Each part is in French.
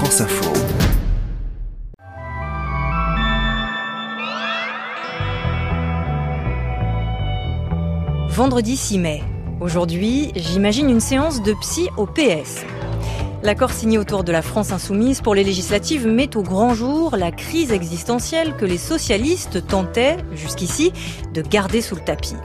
France Info. Vendredi 6 mai. Aujourd'hui, j'imagine une séance de psy au PS. L'accord signé autour de la France insoumise pour les législatives met au grand jour la crise existentielle que les socialistes tentaient, jusqu'ici, de garder sous le tapis.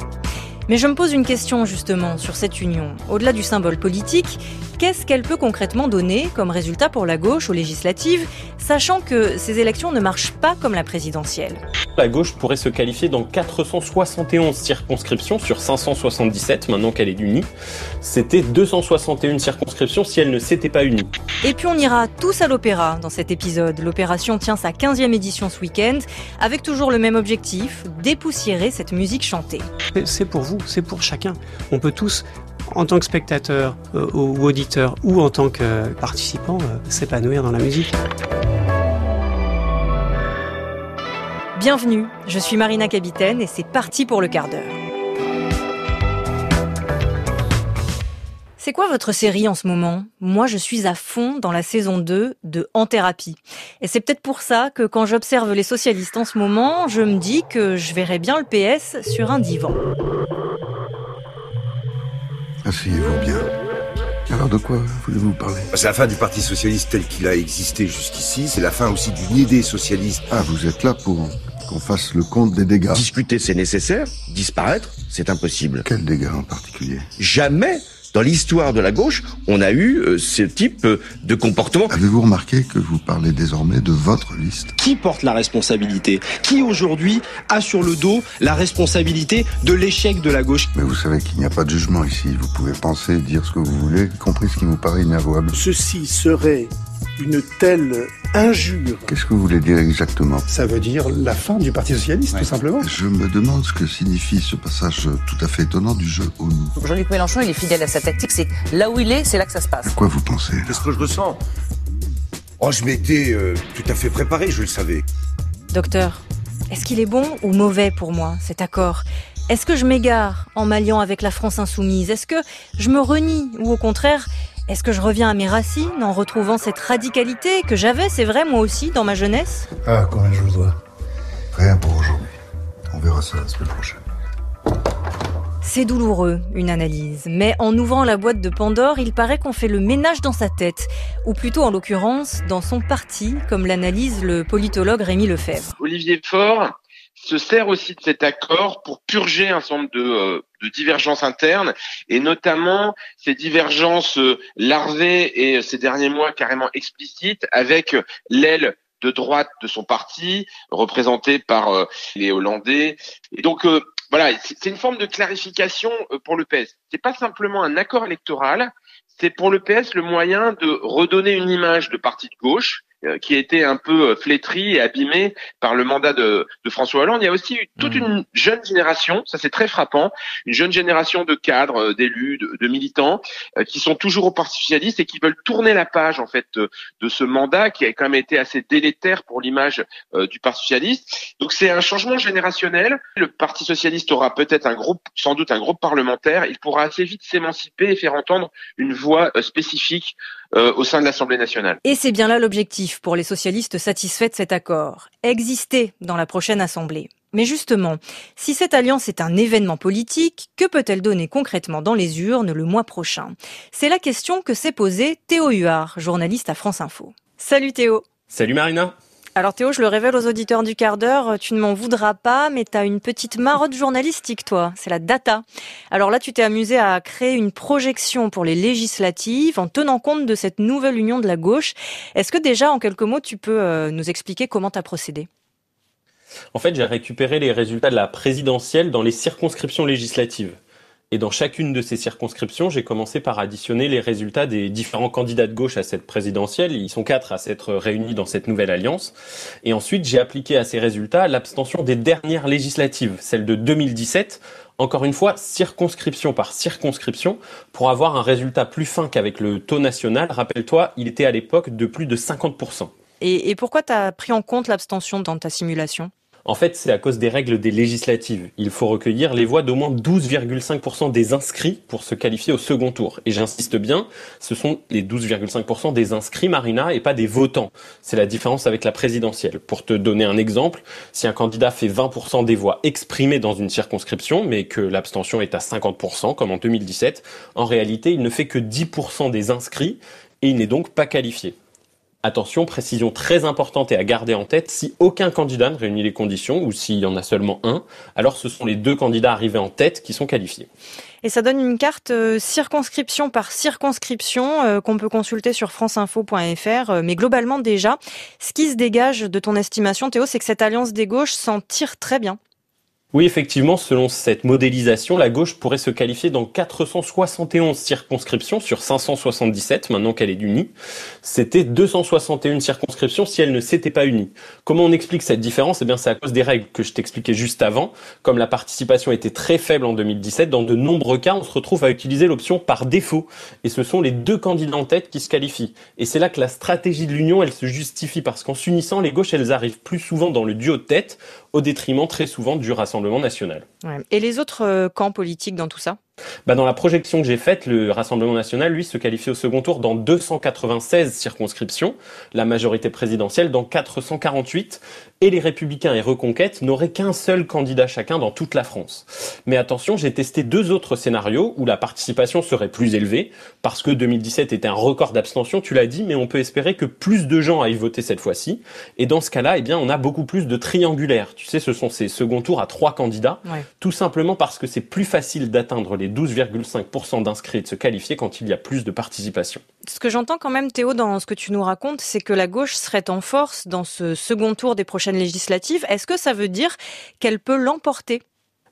Mais je me pose une question justement sur cette union. Au-delà du symbole politique, qu'est-ce qu'elle peut concrètement donner comme résultat pour la gauche aux législatives, sachant que ces élections ne marchent pas comme la présidentielle? La gauche pourrait se qualifier dans 471 circonscriptions sur 577 maintenant qu'elle est unie. C'était 261 circonscriptions si elle ne s'était pas unie. Et puis on ira tous à l'opéra dans cet épisode. L'opération tient sa 15e édition ce week-end, avec toujours le même objectif, dépoussiérer cette musique chantée. C'est pour vous, c'est pour chacun. On peut tous en tant que spectateur euh, ou auditeur ou en tant que participant, euh, s'épanouir dans la musique. Bienvenue, je suis Marina Capitaine et c'est parti pour le quart d'heure. C'est quoi votre série en ce moment? Moi, je suis à fond dans la saison 2 de En thérapie. Et c'est peut-être pour ça que quand j'observe les socialistes en ce moment, je me dis que je verrais bien le PS sur un divan. Asseyez-vous bien. Alors de quoi voulez-vous parler? C'est la fin du Parti Socialiste tel qu'il a existé jusqu'ici, c'est la fin aussi d'une idée socialiste. Ah, vous êtes là pour qu'on fasse le compte des dégâts? Discuter c'est nécessaire, disparaître c'est impossible. Quels dégâts en particulier? Jamais dans l'histoire de la gauche, on a eu euh, ce type euh, de comportement. Avez-vous remarqué que vous parlez désormais de votre liste? Qui porte la responsabilité? Qui aujourd'hui a sur le dos la responsabilité de l'échec de la gauche? Mais vous savez qu'il n'y a pas de jugement ici. Vous pouvez penser, dire ce que vous voulez, y compris ce qui vous paraît inavouable. Ceci serait une telle injure. Qu'est-ce que vous voulez dire exactement? Ça veut dire la fin du Parti Socialiste, tout simplement. Je me demande ce que signifie ce passage tout à fait étonnant du jeu au nous. Jean-Luc Mélenchon, il est fidèle à sa tactique, c'est là où il est, c'est là que ça se passe. À quoi vous pensez? Qu'est-ce que je ressens? Oh, je m'étais euh, tout à fait préparé, je le savais. Docteur, est-ce qu'il est bon ou mauvais pour moi, cet accord? Est-ce que je m'égare en m'alliant avec la France insoumise? Est-ce que je me renie ou au contraire, est-ce que je reviens à mes racines en retrouvant cette radicalité que j'avais, c'est vrai, moi aussi, dans ma jeunesse? Ah, combien je vous dois Rien pour aujourd'hui. On verra ça la semaine prochaine. C'est douloureux, une analyse, mais en ouvrant la boîte de Pandore, il paraît qu'on fait le ménage dans sa tête, ou plutôt en l'occurrence dans son parti, comme l'analyse le politologue Rémi Lefebvre. Olivier Faure se sert aussi de cet accord pour purger un nombre de, euh, de divergences internes et notamment ces divergences euh, larvées et euh, ces derniers mois carrément explicites avec l'aile de droite de son parti représentée par euh, les Hollandais. Et donc euh, voilà c'est une forme de clarification euh, pour le PS c'est pas simplement un accord électoral c'est pour le PS le moyen de redonner une image de parti de gauche euh, qui a été un peu euh, flétrie et abîmée par le mandat de, de François Hollande. Il y a aussi eu toute une jeune génération, ça c'est très frappant, une jeune génération de cadres, euh, d'élus, de, de militants euh, qui sont toujours au Parti socialiste et qui veulent tourner la page en fait de, de ce mandat qui a quand même été assez délétère pour l'image euh, du Parti socialiste. Donc c'est un changement générationnel. Le Parti socialiste aura peut-être un groupe, sans doute un groupe parlementaire. Il pourra assez vite s'émanciper et faire entendre une voix euh, spécifique euh, au sein de l'Assemblée nationale. Et c'est bien là l'objectif pour les socialistes satisfaits de cet accord. Exister dans la prochaine Assemblée. Mais justement, si cette alliance est un événement politique, que peut-elle donner concrètement dans les urnes le mois prochain? C'est la question que s'est posée Théo Huard, journaliste à France Info. Salut Théo Salut Marina Alors Théo, je le révèle aux auditeurs du quart d'heure, tu ne m'en voudras pas, mais tu as une petite marotte journalistique, toi. C'est la data. Alors là, tu t'es amusé à créer une projection pour les législatives en tenant compte de cette nouvelle union de la gauche. Est-ce que déjà, en quelques mots, tu peux euh, nous expliquer comment tu as procédé? En fait, j'ai récupéré les résultats de la présidentielle dans les circonscriptions législatives. Et dans chacune de ces circonscriptions, j'ai commencé par additionner les résultats des différents candidats de gauche à cette présidentielle. Ils sont quatre à s'être réunis dans cette nouvelle alliance. Et ensuite, j'ai appliqué à ces résultats l'abstention des dernières législatives, celle de 2017, encore une fois, circonscription par circonscription, pour avoir un résultat plus fin qu'avec le taux national. Rappelle-toi, il était à l'époque de plus de 50%. et, pourquoi tu as pris en compte l'abstention dans ta simulation? En fait, c'est à cause des règles des législatives. Il faut recueillir les voix d'au moins 12,5% des inscrits pour se qualifier au second tour. Et j'insiste bien, ce sont les 12,5% des inscrits, Marina, et pas des votants. C'est la différence avec la présidentielle. Pour te donner un exemple, si un candidat fait 20% des voix exprimées dans une circonscription, mais que l'abstention est à 50%, comme en 2017, en réalité, il ne fait que 10% des inscrits et il n'est donc pas qualifié. Attention, précision très importante et à garder en tête, si aucun candidat ne réunit les conditions ou s'il y en a seulement un, alors ce sont les deux candidats arrivés en tête qui sont qualifiés. Et ça donne une carte euh, circonscription par circonscription euh, qu'on peut consulter sur franceinfo.fr. Euh, mais globalement déjà, ce qui se dégage de ton estimation, Théo, c'est que cette alliance des gauches s'en tire très bien. Oui, effectivement, selon cette modélisation, la gauche pourrait se qualifier dans 471 circonscriptions sur 577, maintenant qu'elle est unie. C'était 261 circonscriptions si elle ne s'était pas unie. Comment on explique cette différence? Eh bien, c'est à cause des règles que je t'expliquais juste avant. Comme la participation était très faible en 2017, dans de nombreux cas, on se retrouve à utiliser l'option par défaut. Et ce sont les deux candidats en tête qui se qualifient. Et c'est là que la stratégie de l'Union, elle se justifie parce qu'en s'unissant, les gauches, elles arrivent plus souvent dans le duo de tête au détriment très souvent du Rassemblement Et les autres euh, camps politiques dans tout ça? Bah dans la projection que j'ai faite, le Rassemblement national, lui, se qualifie au second tour dans 296 circonscriptions, la majorité présidentielle dans 448, et les Républicains et Reconquête n'auraient qu'un seul candidat chacun dans toute la France. Mais attention, j'ai testé deux autres scénarios où la participation serait plus élevée, parce que 2017 était un record d'abstention, tu l'as dit, mais on peut espérer que plus de gens aillent voter cette fois-ci, et dans ce cas-là, eh bien, on a beaucoup plus de triangulaires. Tu sais, ce sont ces second tours à trois candidats, tout simplement parce que c'est plus facile d'atteindre les 12,5% d'inscrits de se qualifier quand il y a plus de participation. Ce que j'entends quand même, Théo, dans ce que tu nous racontes, c'est que la gauche serait en force dans ce second tour des prochaines législatives. Est-ce que ça veut dire qu'elle peut l'emporter?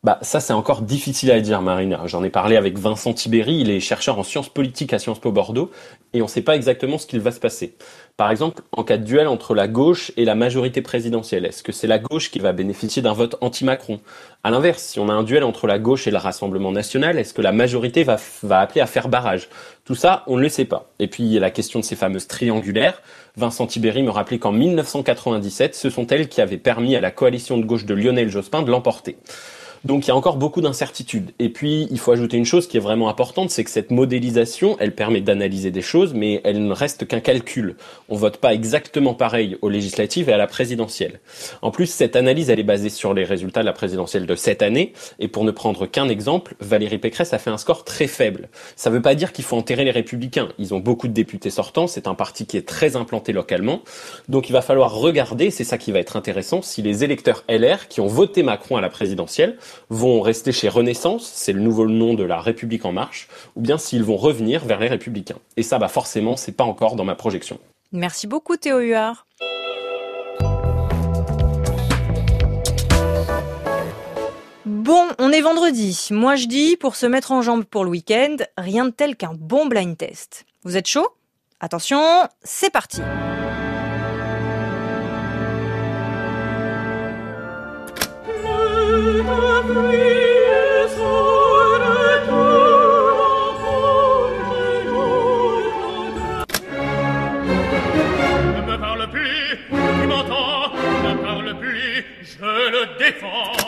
Bah ça c'est encore difficile à dire Marina. J'en ai parlé avec Vincent Tibéry, il est chercheur en sciences politiques à Sciences Po Bordeaux et on ne sait pas exactement ce qu'il va se passer. Par exemple, en cas de duel entre la gauche et la majorité présidentielle, est-ce que c'est la gauche qui va bénéficier d'un vote anti-Macron? À l'inverse, si on a un duel entre la gauche et le Rassemblement national, est-ce que la majorité va, appeler à faire barrage? Tout ça, on ne le sait pas. Et puis il y a la question de ces fameuses triangulaires. Vincent Tibéry me rappelait qu'en 1997, ce sont elles qui avaient permis à la coalition de gauche de Lionel Jospin de l'emporter. Donc il y a encore beaucoup d'incertitudes. Et puis il faut ajouter une chose qui est vraiment importante, c'est que cette modélisation, elle permet d'analyser des choses, mais elle ne reste qu'un calcul. On vote pas exactement pareil aux législatives et à la présidentielle. En plus, cette analyse, elle est basée sur les résultats de la présidentielle de cette année. Et pour ne prendre qu'un exemple, Valérie Pécresse a fait un score très faible. Ça ne veut pas dire qu'il faut enterrer les républicains. Ils ont beaucoup de députés sortants. C'est un parti qui est très implanté localement. Donc il va falloir regarder, c'est ça qui va être intéressant, si les électeurs LR qui ont voté Macron à la présidentielle vont rester chez Renaissance, c'est le nouveau nom de la République en marche, ou bien s'ils vont revenir vers les Républicains. Et ça, bah forcément, c'est pas encore dans ma projection. Merci beaucoup Théo Huard. Bon, on est vendredi. Moi je dis, pour se mettre en jambe pour le week-end, rien de tel qu'un bon blind test. Vous êtes chaud? Attention, c'est parti. Ne me parle plus, tu m'entends Ne parle plus, je le défends.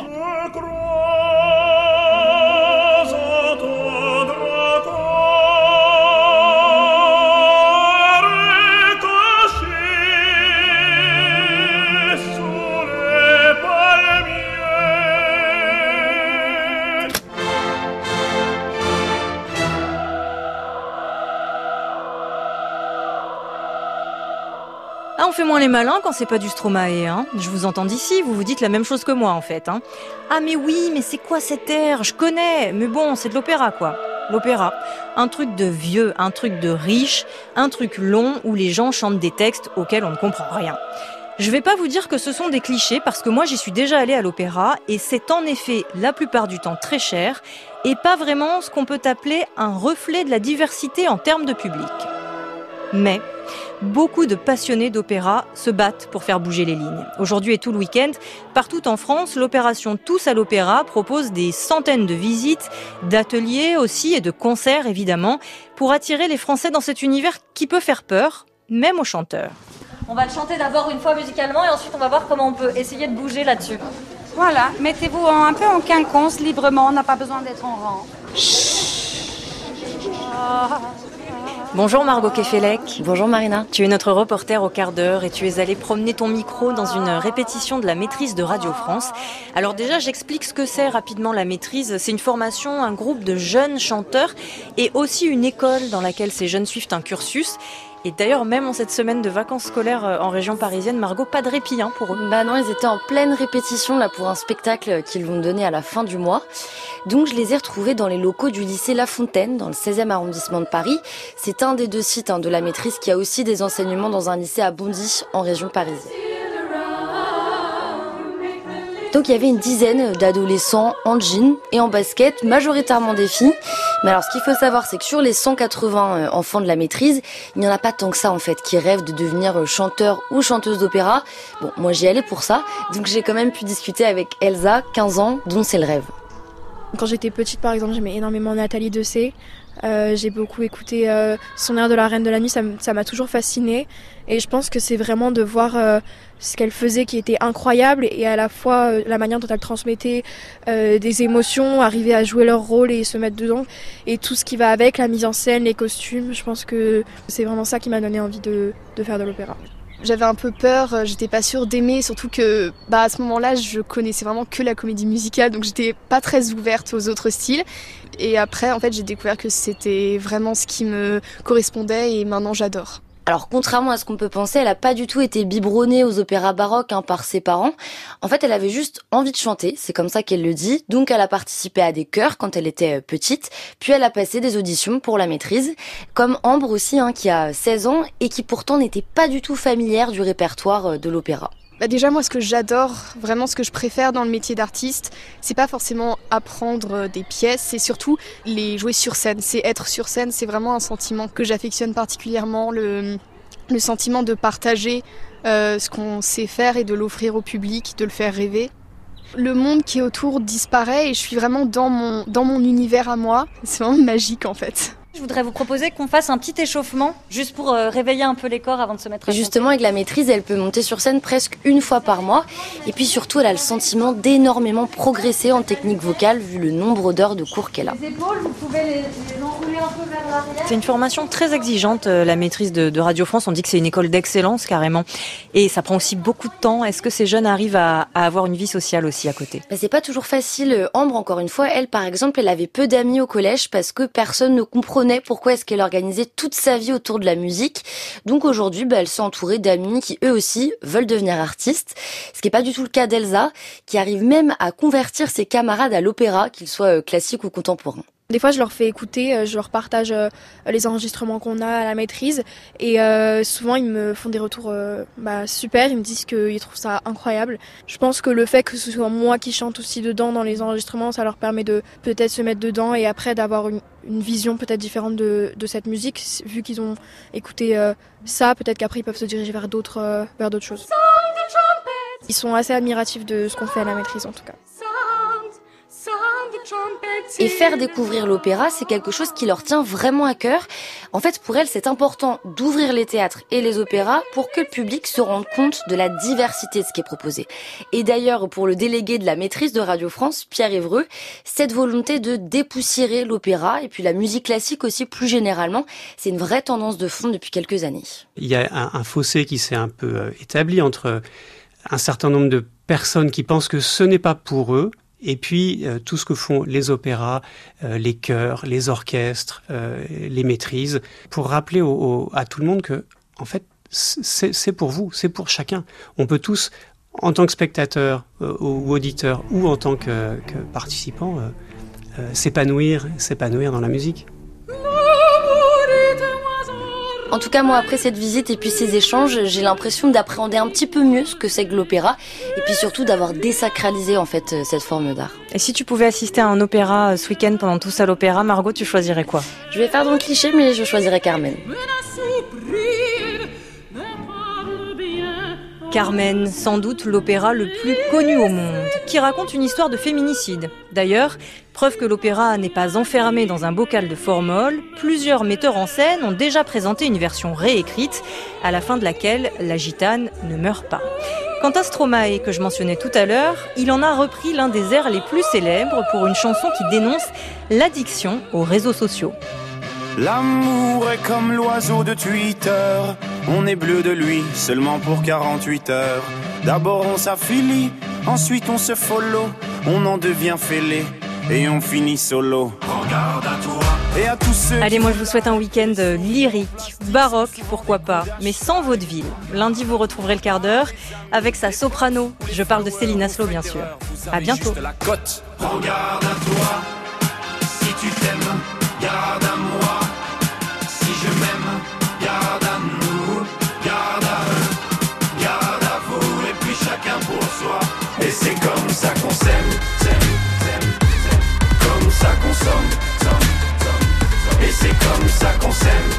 Ah, on fait moins les malins quand c'est pas du Stromae, hein. Je vous entends d'ici, vous vous dites la même chose que moi, en fait, hein. Ah, mais oui, mais c'est quoi cet air? Je connais, mais bon, c'est de l'opéra, quoi. L'opéra. Un truc de vieux, un truc de riche, un truc long où les gens chantent des textes auxquels on ne comprend rien. Je vais pas vous dire que ce sont des clichés parce que moi j'y suis déjà allée à l'opéra et c'est en effet la plupart du temps très cher et pas vraiment ce qu'on peut appeler un reflet de la diversité en termes de public. Mais beaucoup de passionnés d'opéra se battent pour faire bouger les lignes. Aujourd'hui et tout le week-end, partout en France, l'opération Tous à l'opéra propose des centaines de visites, d'ateliers aussi et de concerts évidemment, pour attirer les Français dans cet univers qui peut faire peur, même aux chanteurs. On va le chanter d'abord une fois musicalement et ensuite on va voir comment on peut essayer de bouger là-dessus. Voilà, mettez-vous un peu en quinconce librement, on n'a pas besoin d'être en rang. Bonjour Margot Kefelec. Bonjour Marina. Tu es notre reporter au quart d'heure et tu es allée promener ton micro dans une répétition de la maîtrise de Radio France. Alors déjà, j'explique ce que c'est rapidement la maîtrise. C'est une formation, un groupe de jeunes chanteurs et aussi une école dans laquelle ces jeunes suivent un cursus. Et d'ailleurs, même en cette semaine de vacances scolaires euh, en région parisienne, Margot, pas de répit hein, pour eux. Bah non, ils étaient en pleine répétition là pour un spectacle qu'ils vont donner à la fin du mois. Donc je les ai retrouvés dans les locaux du lycée La Fontaine, dans le 16e arrondissement de Paris. C'est un des deux sites hein, de la maîtrise qui a aussi des enseignements dans un lycée à Bondy, en région parisienne. Donc il y avait une dizaine d'adolescents en jean et en basket, majoritairement des filles. Mais alors ce qu'il faut savoir, c'est que sur les 180 euh, enfants de la maîtrise, il n'y en a pas tant que ça en fait qui rêvent de devenir euh, chanteur ou chanteuse d'opéra. Bon, moi j'y allais pour ça, donc j'ai quand même pu discuter avec Elsa, 15 ans, dont c'est le rêve. Quand j'étais petite par exemple, j'aimais énormément Nathalie Dessay. Euh, j'ai beaucoup écouté euh, son air de la Reine de la Nuit, ça m'a toujours fasciné. Et je pense que c'est vraiment de voir euh, ce qu'elle faisait qui était incroyable et à la fois la manière dont elle transmettait des émotions, arriver à jouer leur rôle et se mettre dedans. Et tout ce qui va avec, la mise en scène, les costumes, je pense que c'est vraiment ça qui m'a donné envie de faire de l'opéra. J'avais un peu peur, j'étais pas sûre d'aimer, surtout que bah, à ce moment-là, je connaissais vraiment que la comédie musicale, donc j'étais pas très ouverte aux autres styles. Et après, en fait, j'ai découvert que c'était vraiment ce qui me correspondait et maintenant j'adore. Alors contrairement à ce qu'on peut penser, elle a pas du tout été biberonnée aux opéras baroques hein, par ses parents. En fait, elle avait juste envie de chanter, c'est comme ça qu'elle le dit. Donc elle a participé à des chœurs quand elle était euh, petite, puis elle a passé des auditions pour la maîtrise, comme Ambre aussi, hein, qui a 16 ans et qui pourtant n'était pas du tout familière du répertoire euh, de l'opéra. Bah déjà moi ce que j'adore, vraiment ce que je préfère dans le métier d'artiste, c'est pas forcément apprendre euh, des pièces, c'est surtout les jouer sur scène. C'est être sur scène, c'est vraiment un sentiment que j'affectionne particulièrement, le, le sentiment de partager euh, ce qu'on sait faire et de l'offrir au public, de le faire rêver. Le monde qui est autour disparaît et je suis vraiment dans mon, dans mon univers à moi. C'est vraiment magique en fait. Je voudrais vous proposer qu'on fasse un petit échauffement, juste pour euh, réveiller un peu les corps avant de se mettre à Justement, avec la maîtrise, elle peut monter sur scène presque une fois par mois. Et puis surtout, elle a le sentiment d'énormément progresser en technique vocale, vu le nombre d'heures de cours qu'elle a. Les épaules, vous pouvez les, les enrouler un peu vers l'arrière. C'est une formation très exigeante, euh, la maîtrise de, de, Radio France. On dit que c'est une école d'excellence, carrément. Et ça prend aussi beaucoup de temps. Est-ce que ces jeunes arrivent à, à avoir une vie sociale aussi à côté? Bah, C'est pas toujours facile. Ambre, encore une fois, elle, par exemple, elle avait peu d'amis au collège parce que personne ne comprenait pourquoi est-ce qu'elle organisait toute sa vie autour de la musique. Donc aujourd'hui, bah, elle s'est entourée d'amis qui eux aussi veulent devenir artistes. Ce qui n'est pas du tout le cas d'Elsa, qui arrive même à convertir ses camarades à l'opéra, qu'ils soient euh, classiques ou contemporains. Des fois, je leur fais écouter, euh, je leur partage euh, les enregistrements qu'on a à la maîtrise, et euh, souvent ils me font des retours euh, bah, super. Ils me disent qu'ils trouvent ça incroyable. Je pense que le fait que ce soit moi qui chante aussi dedans dans les enregistrements, ça leur permet de peut-être se mettre dedans et après d'avoir une, une, vision peut-être différente de, de, cette musique, vu qu'ils ont écouté euh, ça. Peut-être qu'après ils peuvent se diriger vers d'autres vers d'autres choses. Ils sont assez admiratifs de ce qu'on fait à la maîtrise en tout cas. Et faire découvrir l'opéra, c'est quelque chose qui leur tient vraiment à cœur. En fait, pour elles, c'est important d'ouvrir les théâtres et les opéras pour que le public se rende compte de la diversité de ce qui est proposé. Et d'ailleurs, pour le délégué de la maîtrise de Radio France, Pierre Évreux, cette volonté de dépoussiérer l'opéra et puis la musique classique aussi plus généralement, c'est une vraie tendance de fond depuis quelques années. Il y a un, un fossé qui s'est un peu euh, établi entre un certain nombre de personnes qui pensent que ce n'est pas pour eux, et puis euh, tout ce que font les opéras, euh, les chœurs, les orchestres, euh, les maîtrises, pour rappeler à tout le monde que, en fait, c'est pour vous, c'est pour chacun. On peut tous, en tant que spectateur ou auditeur ou en tant que, que participant, s'épanouir, s'épanouir dans la musique. En tout cas, moi, après cette visite et puis ces échanges, j'ai l'impression d'appréhender un petit peu mieux ce que c'est que l'opéra et puis surtout d'avoir désacralisé en fait cette forme d'art. Et si tu pouvais assister à un opéra ce week-end pendant tout ça à l'opéra, Margot, tu choisirais quoi? Je vais faire dans le cliché, mais je choisirais Carmen. Carmen, sans doute l'opéra le plus connu au monde, qui raconte une histoire de féminicide. D'ailleurs, preuve que l'opéra n'est pas enfermé dans un bocal de formol, plusieurs metteurs en scène ont déjà présenté une version réécrite, à la fin de laquelle la gitane ne meurt pas. Quant à Stromae, que je mentionnais tout à l'heure, il en a repris l'un des airs les plus célèbres pour une chanson qui dénonce l'addiction aux réseaux sociaux. L'amour est comme l'oiseau de Twitter. On est bleu de lui seulement pour 48 heures. D'abord on s'affilie, ensuite on se follow. On en devient fêlé et on finit solo. Regarde à toi et à tous ceux. Allez, moi je vous souhaite un week-end lyrique, baroque, pourquoi pas, mais sans vaudeville. Lundi, vous retrouverez le quart d'heure avec sa soprano. Je parle de Céline Aslo, bien sûr. À bientôt. Regarde à toi, chacun pour soi. Et c'est comme ça qu'on s'aime, comme ça qu'on somme, et c'est comme ça qu'on s'aime,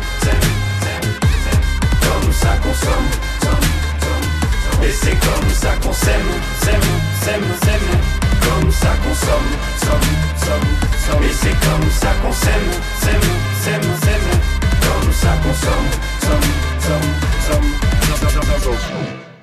comme ça qu'on somme, et c'est comme ça qu'on s'aime, s'aime, s'aime, s'aime, comme ça qu'on somme, somme, somme, et c'est comme ça qu'on s'aime, s'aime, s'aime, s'aime, comme ça qu'on somme, somme, somme, somme, somme, somme.